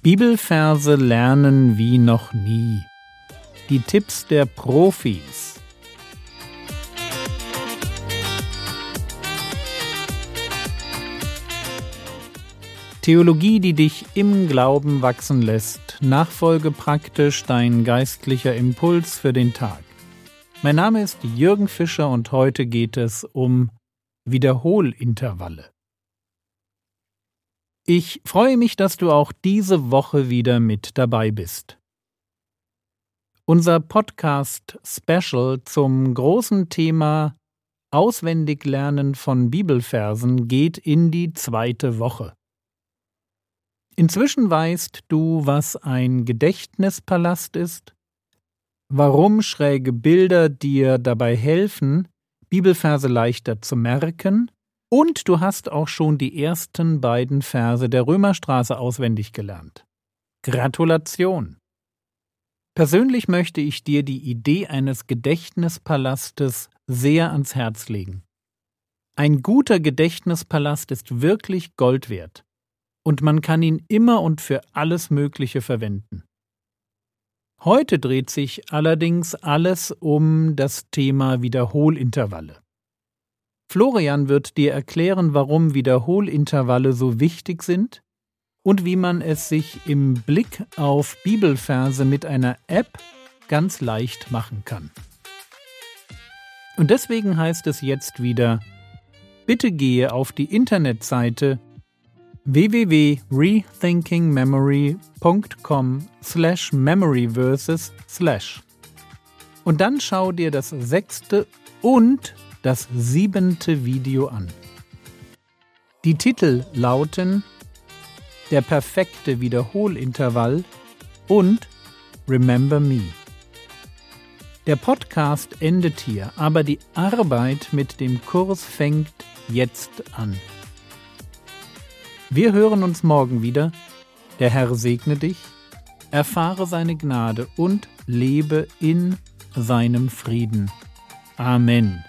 Bibelverse lernen wie noch nie. Die Tipps der Profis. Theologie, die dich im Glauben wachsen lässt. Nachfolge praktisch dein geistlicher Impuls für den Tag. Mein Name ist Jürgen Fischer und heute geht es um Wiederholintervalle. Ich freue mich, dass du auch diese Woche wieder mit dabei bist. Unser Podcast Special zum großen Thema Auswendiglernen von Bibelversen geht in die zweite Woche. Inzwischen weißt du, was ein Gedächtnispalast ist, warum schräge Bilder dir dabei helfen, Bibelverse leichter zu merken und du hast auch schon die ersten beiden Verse der Römerstraße auswendig gelernt. Gratulation! Persönlich möchte ich dir die Idee eines Gedächtnispalastes sehr ans Herz legen. Ein guter Gedächtnispalast ist wirklich Gold wert, und man kann ihn immer und für alles Mögliche verwenden. Heute dreht sich allerdings alles um das Thema Wiederholintervalle. Florian wird dir erklären, warum Wiederholintervalle so wichtig sind und wie man es sich im Blick auf Bibelverse mit einer App ganz leicht machen kann. Und deswegen heißt es jetzt wieder, bitte gehe auf die Internetseite www.rethinkingmemory.com slash memoryverses slash und dann schau dir das sechste und das siebente Video an. Die Titel lauten Der perfekte Wiederholintervall und Remember Me. Der Podcast endet hier, aber die Arbeit mit dem Kurs fängt jetzt an. Wir hören uns morgen wieder. Der Herr segne dich, erfahre seine Gnade und lebe in seinem Frieden. Amen.